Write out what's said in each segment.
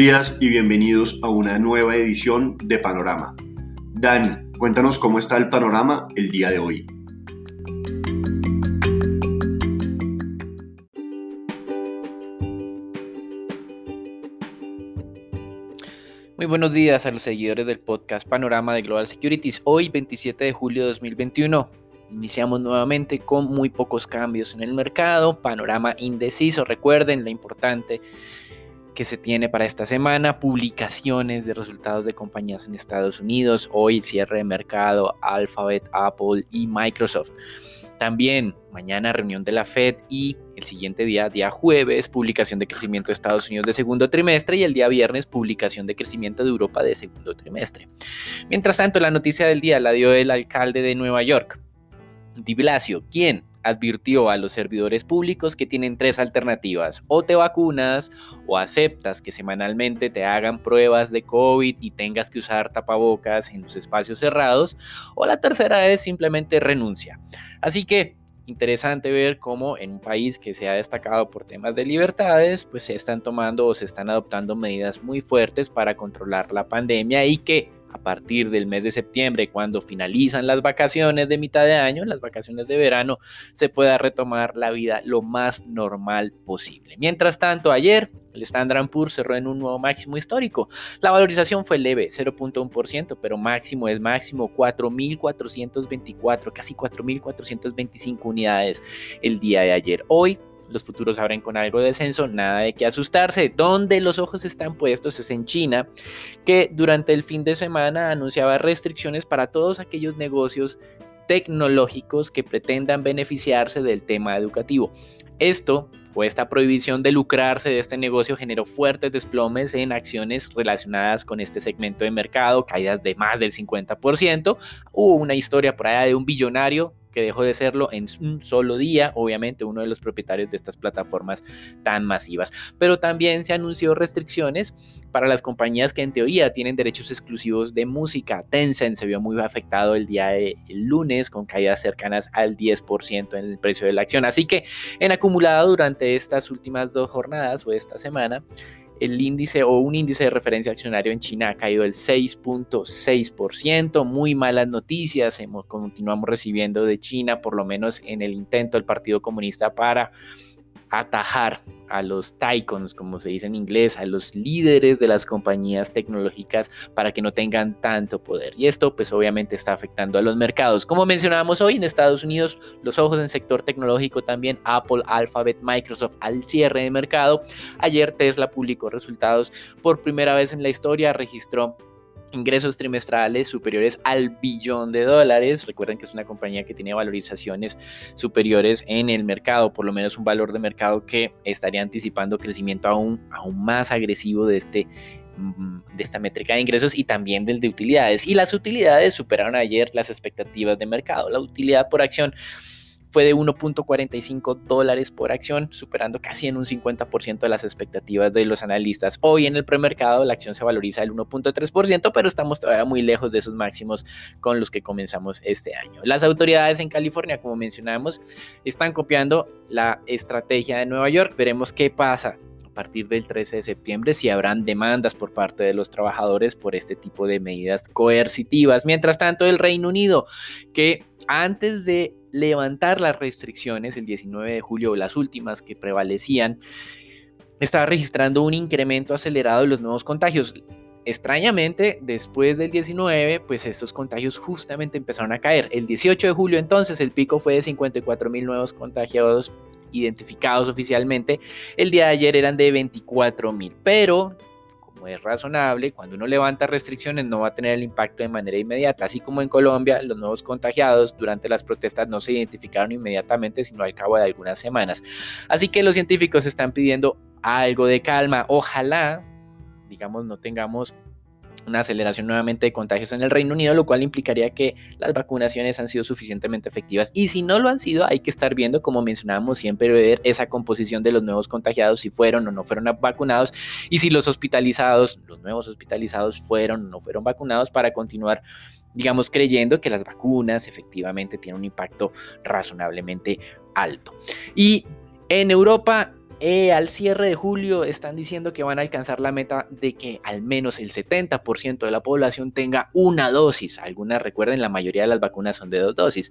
Días y bienvenidos a una nueva edición de Panorama. Dani, cuéntanos cómo está el panorama el día de hoy. Muy buenos días a los seguidores del podcast Panorama de Global Securities. Hoy, 27 de julio de 2021, iniciamos nuevamente con muy pocos cambios en el mercado, panorama indeciso. Recuerden lo importante que se tiene para esta semana, publicaciones de resultados de compañías en Estados Unidos, hoy cierre de mercado, Alphabet, Apple y Microsoft. También mañana reunión de la Fed y el siguiente día, día jueves, publicación de crecimiento de Estados Unidos de segundo trimestre y el día viernes publicación de crecimiento de Europa de segundo trimestre. Mientras tanto, la noticia del día la dio el alcalde de Nueva York, Di Blasio, quien advirtió a los servidores públicos que tienen tres alternativas. O te vacunas o aceptas que semanalmente te hagan pruebas de COVID y tengas que usar tapabocas en los espacios cerrados. O la tercera es simplemente renuncia. Así que interesante ver cómo en un país que se ha destacado por temas de libertades, pues se están tomando o se están adoptando medidas muy fuertes para controlar la pandemia y que a partir del mes de septiembre, cuando finalizan las vacaciones de mitad de año, las vacaciones de verano, se pueda retomar la vida lo más normal posible. Mientras tanto, ayer el Standard Poor's cerró en un nuevo máximo histórico. La valorización fue leve, 0.1%, pero máximo es máximo 4.424, casi 4.425 unidades el día de ayer. Hoy los futuros abren con algo de descenso, nada de qué asustarse. Donde los ojos están puestos es en China, que durante el fin de semana anunciaba restricciones para todos aquellos negocios tecnológicos que pretendan beneficiarse del tema educativo. Esto o esta prohibición de lucrarse de este negocio generó fuertes desplomes en acciones relacionadas con este segmento de mercado, caídas de más del 50%. Hubo una historia por allá de un billonario que dejó de serlo en un solo día, obviamente uno de los propietarios de estas plataformas tan masivas. Pero también se anunció restricciones para las compañías que en teoría tienen derechos exclusivos de música. Tencent se vio muy afectado el día de lunes con caídas cercanas al 10% en el precio de la acción. Así que en acumulado durante estas últimas dos jornadas o esta semana, el índice o un índice de referencia accionario en China ha caído el 6.6%. Muy malas noticias hemos, continuamos recibiendo de China, por lo menos en el intento del Partido Comunista para atajar a los tycoons, como se dice en inglés, a los líderes de las compañías tecnológicas para que no tengan tanto poder. Y esto pues obviamente está afectando a los mercados. Como mencionábamos hoy en Estados Unidos, los ojos en sector tecnológico también, Apple, Alphabet, Microsoft al cierre de mercado. Ayer Tesla publicó resultados por primera vez en la historia, registró ingresos trimestrales superiores al billón de dólares. Recuerden que es una compañía que tiene valorizaciones superiores en el mercado, por lo menos un valor de mercado que estaría anticipando crecimiento aún, aún más agresivo de este mm, de esta métrica de ingresos y también del de utilidades. Y las utilidades superaron ayer las expectativas de mercado. La utilidad por acción fue de 1.45 dólares por acción, superando casi en un 50% de las expectativas de los analistas. Hoy en el premercado la acción se valoriza el 1.3%, pero estamos todavía muy lejos de esos máximos con los que comenzamos este año. Las autoridades en California, como mencionamos, están copiando la estrategia de Nueva York. Veremos qué pasa a partir del 13 de septiembre si habrán demandas por parte de los trabajadores por este tipo de medidas coercitivas. Mientras tanto, el Reino Unido, que antes de levantar las restricciones el 19 de julio, las últimas que prevalecían, estaba registrando un incremento acelerado de los nuevos contagios. Extrañamente, después del 19, pues estos contagios justamente empezaron a caer. El 18 de julio entonces el pico fue de 54 mil nuevos contagiados identificados oficialmente. El día de ayer eran de 24 mil, pero es razonable, cuando uno levanta restricciones no va a tener el impacto de manera inmediata, así como en Colombia los nuevos contagiados durante las protestas no se identificaron inmediatamente, sino al cabo de algunas semanas. Así que los científicos están pidiendo algo de calma, ojalá, digamos, no tengamos una aceleración nuevamente de contagios en el Reino Unido, lo cual implicaría que las vacunaciones han sido suficientemente efectivas. Y si no lo han sido, hay que estar viendo, como mencionábamos siempre, ver esa composición de los nuevos contagiados, si fueron o no fueron vacunados, y si los hospitalizados, los nuevos hospitalizados fueron o no fueron vacunados para continuar digamos, creyendo que las vacunas efectivamente tienen un impacto razonablemente alto. Y en Europa Eh, al cierre de julio están diciendo que van a alcanzar la meta de que al menos el 70% de la población tenga una dosis. Algunas recuerden, la mayoría de las vacunas son de dos dosis.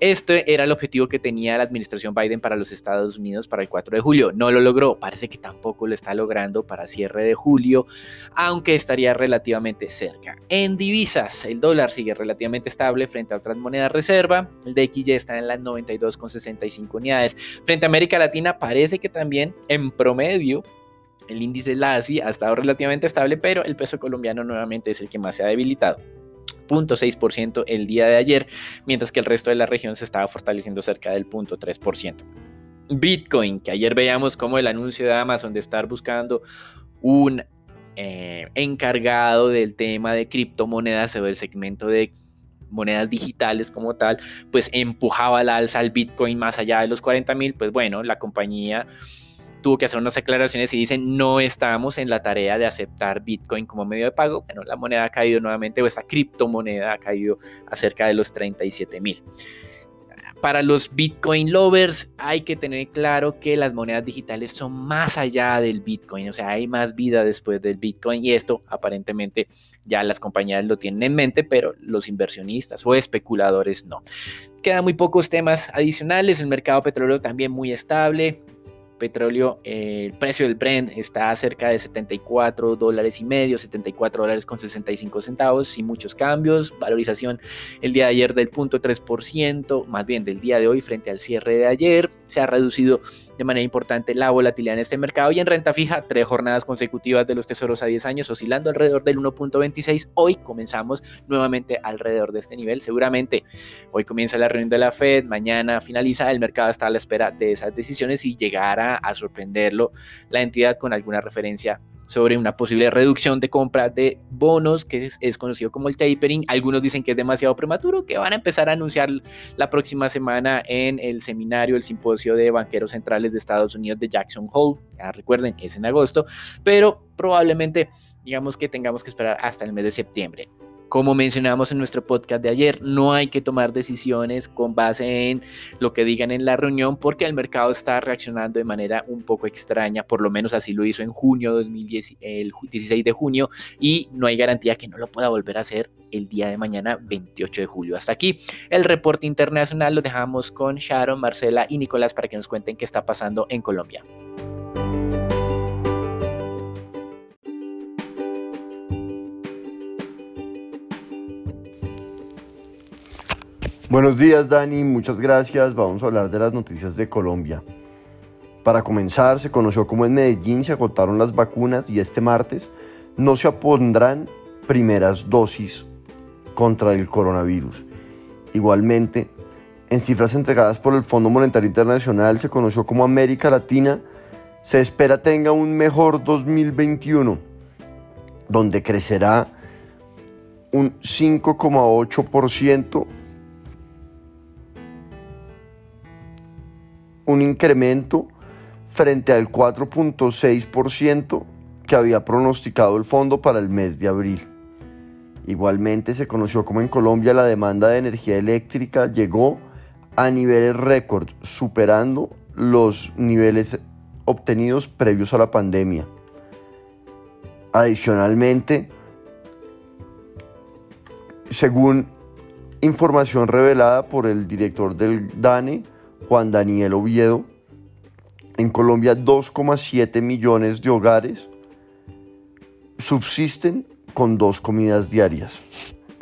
Este era el objetivo que tenía la administración Biden para los Estados Unidos para el 4 de julio. No lo logró, parece que tampoco lo está logrando para cierre de julio, aunque estaría relativamente cerca. En divisas, el dólar sigue relativamente estable frente a otras monedas reserva. El DXY está en las 92,65 unidades. Frente a América Latina parece que también en promedio, el índice LASI ha estado relativamente estable, pero el peso colombiano nuevamente es el que más se ha debilitado. 0.6% el día de ayer, mientras que el resto de la región se estaba fortaleciendo cerca del 0.3%. Bitcoin, que ayer veíamos como el anuncio de Amazon de estar buscando un eh, encargado del tema de criptomonedas o del segmento de monedas digitales como tal, pues empujaba al alza al Bitcoin más allá de los 40 mil, pues bueno, la compañía tuvo que hacer unas aclaraciones y dicen no estamos en la tarea de aceptar Bitcoin como medio de pago. Bueno, la moneda ha caído nuevamente, o esa criptomoneda ha caído a cerca de los 37 mil. Para los Bitcoin lovers hay que tener claro que las monedas digitales son más allá del Bitcoin, o sea, hay más vida después del Bitcoin y esto aparentemente ya las compañías lo tienen en mente, pero los inversionistas o especuladores no. Quedan muy pocos temas adicionales, el mercado petrolero también muy estable, petróleo, eh, el precio del Brent está cerca de 74 dólares y medio, 74 dólares con 65 centavos, sin muchos cambios, valorización el día de ayer del 0.3%, más bien del día de hoy frente al cierre de ayer, se ha reducido de manera importante la volatilidad en este mercado y en renta fija, tres jornadas consecutivas de los tesoros a 10 años oscilando alrededor del 1.26. Hoy comenzamos nuevamente alrededor de este nivel. Seguramente hoy comienza la reunión de la Fed, mañana finaliza, el mercado está a la espera de esas decisiones y llegará a sorprenderlo la entidad con alguna referencia sobre una posible reducción de compra de bonos, que es, conocido como el tapering. Algunos dicen que es demasiado prematuro, que van a empezar a anunciar la próxima semana en el seminario, el simposio de banqueros centrales de Estados Unidos de Jackson Hole. Ya recuerden, es en agosto, pero probablemente digamos que tengamos que esperar hasta el mes de septiembre. Como mencionamos en nuestro podcast de ayer, no hay que tomar decisiones con base en lo que digan en la reunión porque el mercado está reaccionando de manera un poco extraña, por lo menos así lo hizo en junio 2010, el 16 de junio y no hay garantía que no lo pueda volver a hacer el día de mañana 28 de julio. Hasta aquí el reporte internacional lo dejamos con Sharon, Marcela y Nicolás para que nos cuenten qué está pasando en Colombia. Buenos días Dani, muchas gracias. Vamos a hablar de las noticias de Colombia. Para comenzar, se conoció cómo en Medellín se agotaron las vacunas y este martes no se apondrán primeras dosis contra el coronavirus. Igualmente, en cifras entregadas por el Fondo Monetario Internacional se conoció cómo América Latina se espera tenga un mejor 2021, donde crecerá un 5,8% un incremento frente al 4.6% que había pronosticado el fondo para el mes de abril. Igualmente se conoció como en Colombia la demanda de energía eléctrica llegó a niveles récord, superando los niveles obtenidos previos a la pandemia. Adicionalmente, según información revelada por el director del DANE, Juan Daniel Oviedo. En Colombia 2,7 millones de hogares subsisten con dos comidas diarias.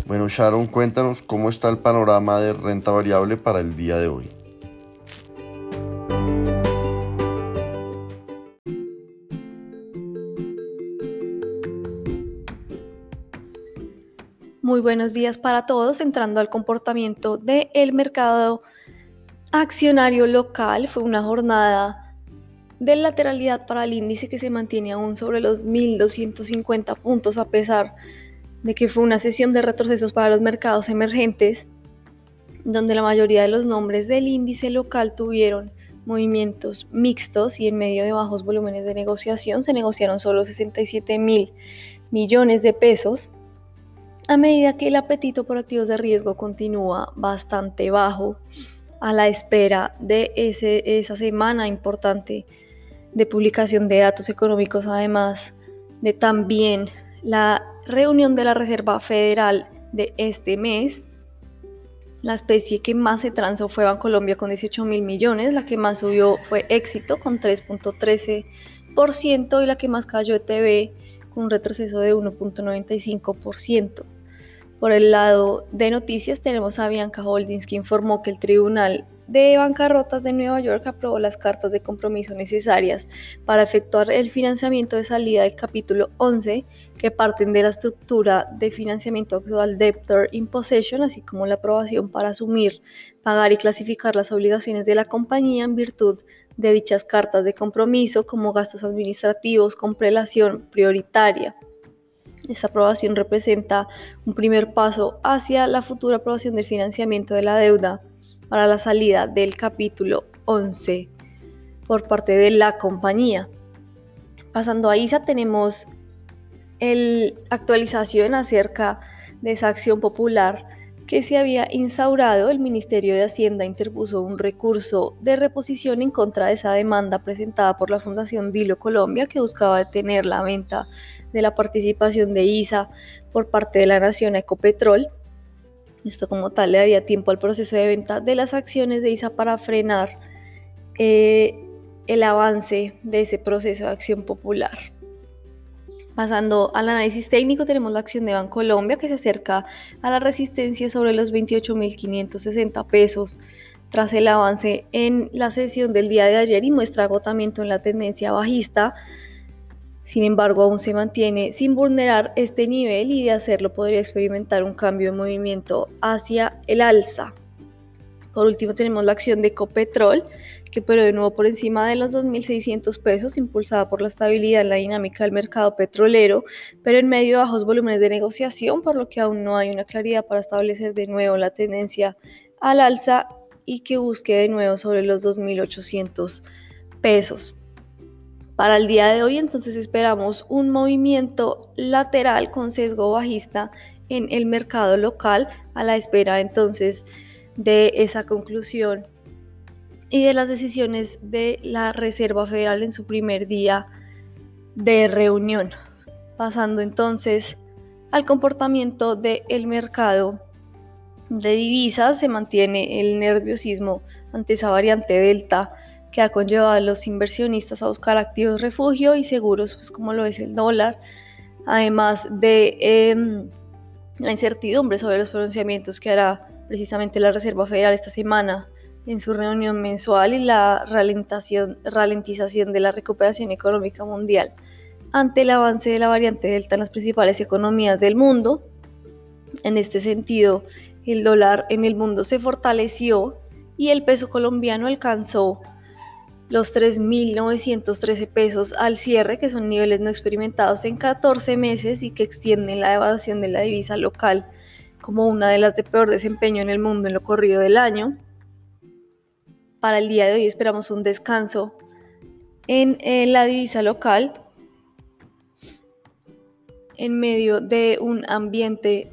Bueno, Sharon, cuéntanos cómo está el panorama de renta variable para el día de hoy. Muy buenos días para todos, entrando al comportamiento del mercado accionario local fue una jornada de lateralidad para el índice que se mantiene aún sobre los 1.250 puntos a pesar de que fue una sesión de retrocesos para los mercados emergentes, donde la mayoría de los nombres del índice local tuvieron movimientos mixtos y en medio de bajos volúmenes de negociación se negociaron solo 67 mil millones de pesos, a medida que el apetito por activos de riesgo continúa bastante bajo a la espera de ese, esa semana importante de publicación de datos económicos, además de también la reunión de la Reserva Federal de este mes. La especie que más se transó fue Bancolombia con 18 mil millones, la que más subió fue Éxito con 3.13% y la que más cayó ETB con un retroceso de 1.95%. Por el lado de noticias tenemos a Bianca Holdings que informó que el Tribunal de Bancarrotas de Nueva York aprobó las cartas de compromiso necesarias para efectuar el financiamiento de salida del capítulo 11 que parten de la estructura de financiamiento actual Debtor in así como la aprobación para asumir, pagar y clasificar las obligaciones de la compañía en virtud de dichas cartas de compromiso como gastos administrativos con prelación prioritaria. Esta aprobación representa un primer paso hacia la futura aprobación del financiamiento de la deuda para la salida del capítulo 11 por parte de la compañía. Pasando a ISA tenemos la actualización acerca de esa acción popular que se había instaurado, el Ministerio de Hacienda interpuso un recurso de reposición en contra de esa demanda presentada por la Fundación Dilo Colombia que buscaba detener la venta de la participación de ISA por parte de la nación Ecopetrol. Esto como tal le daría tiempo al proceso de venta de las acciones de ISA para frenar eh, el avance de ese proceso de acción popular. Pasando al análisis técnico, tenemos la acción de Bancolombia que se acerca a la resistencia sobre los 28.560 pesos tras el avance en la sesión del día de ayer y muestra agotamiento en la tendencia bajista sin embargo, aún se mantiene sin vulnerar este nivel y de hacerlo podría experimentar un cambio de movimiento hacia el alza. Por último tenemos la acción de Ecopetrol, que pero de nuevo por encima de los 2.600 pesos, impulsada por la estabilidad en la dinámica del mercado petrolero, pero en medio de bajos volúmenes de negociación, por lo que aún no hay una claridad para establecer de nuevo la tendencia al alza y que busque de nuevo sobre los 2.800 pesos. Para el día de hoy entonces esperamos un movimiento lateral con sesgo bajista en el mercado local a la espera entonces de esa conclusión y de las decisiones de la Reserva Federal en su primer día de reunión. Pasando entonces al comportamiento del mercado de divisas, se mantiene el nerviosismo ante esa variante delta que ha conllevado a los inversionistas a buscar activos refugio y seguros, pues como lo es el dólar, además de em, la incertidumbre sobre los pronunciamientos que hará precisamente la Reserva Federal esta semana en su reunión mensual y la ralentización de la recuperación económica mundial ante el avance de la variante Delta en las principales economías del mundo. En este sentido, el dólar en el mundo se fortaleció y el peso colombiano alcanzó los 3.913 pesos al cierre, que son niveles no experimentados en 14 meses y que extienden la devaluación de la divisa local como una de las de peor desempeño en el mundo en lo corrido del año. Para el día de hoy esperamos un descanso en, la divisa local en medio de un ambiente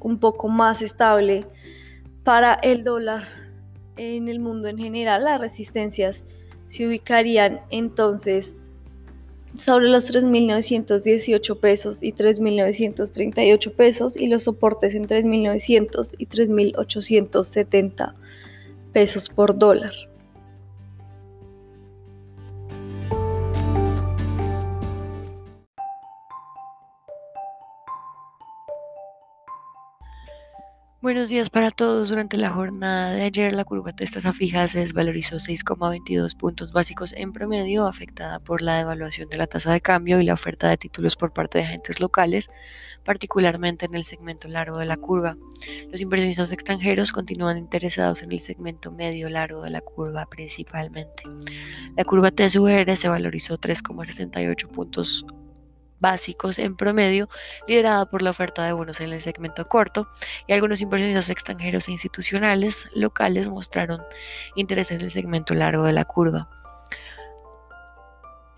un poco más estable para el dólar en el mundo en general, las resistencias se ubicarían entonces sobre los 3.918 pesos y 3.938 pesos y los soportes en 3.900 y 3.870 pesos por dólar. Buenos días para todos. Durante la jornada de ayer, la curva de tasas fija se desvalorizó 6,22 puntos básicos en promedio, afectada por la devaluación de la tasa de cambio y la oferta de títulos por parte de agentes locales, particularmente en el segmento largo de la curva. Los inversionistas extranjeros continúan interesados en el segmento medio largo de la curva principalmente. La curva TSUR se valorizó 3,68 puntos básicos en promedio, liderada por la oferta de bonos en el segmento corto, y algunos inversionistas extranjeros e institucionales locales mostraron interés en el segmento largo de la curva.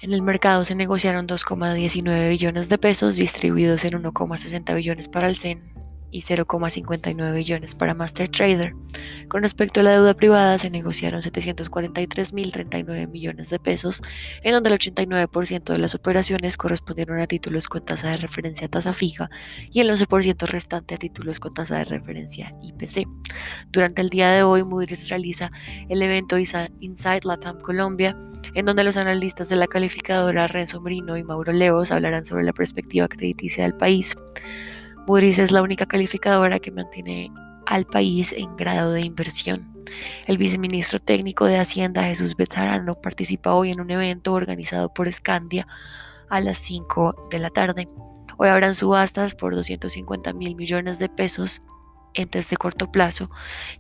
En el mercado se negociaron 2,19 billones de pesos distribuidos en 1,60 billones para el CEN y 0,59 billones para Master Trader. Con respecto a la deuda privada, se negociaron 743.039 millones de pesos, en donde el 89% de las operaciones correspondieron a títulos con tasa de referencia tasa fija y el 11% restante a títulos con tasa de referencia IPC. Durante el día de hoy, Moody's realiza el evento Inside Latam Colombia, en donde los analistas de la calificadora Renzo Merino y Mauro Leos hablarán sobre la perspectiva crediticia del país. Moody's es la única calificadora que mantiene al país en grado de inversión. El viceministro técnico de Hacienda, Jesús Betarano, participa hoy en un evento organizado por Scandia a las 5 de la tarde. Hoy habrán subastas por 250 mil millones de pesos entes de corto plazo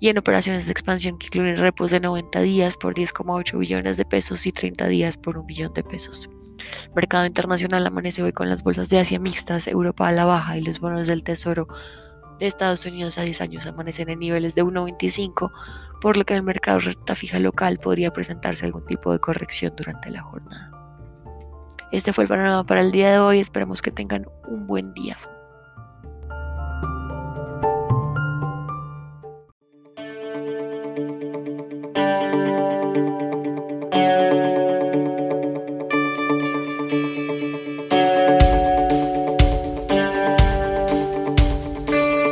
y en operaciones de expansión que incluyen repos de 90 días por 10,8 billones de pesos y 30 días por un billón de pesos. Mercado internacional amanece hoy con las bolsas de Asia mixtas, Europa a la baja y los bonos del Tesoro de Estados Unidos a 10 años amanecen en niveles de 1.25, por lo que el mercado renta fija local podría presentarse algún tipo de corrección durante la jornada. Este fue el panorama para el día de hoy, esperamos que tengan un buen día.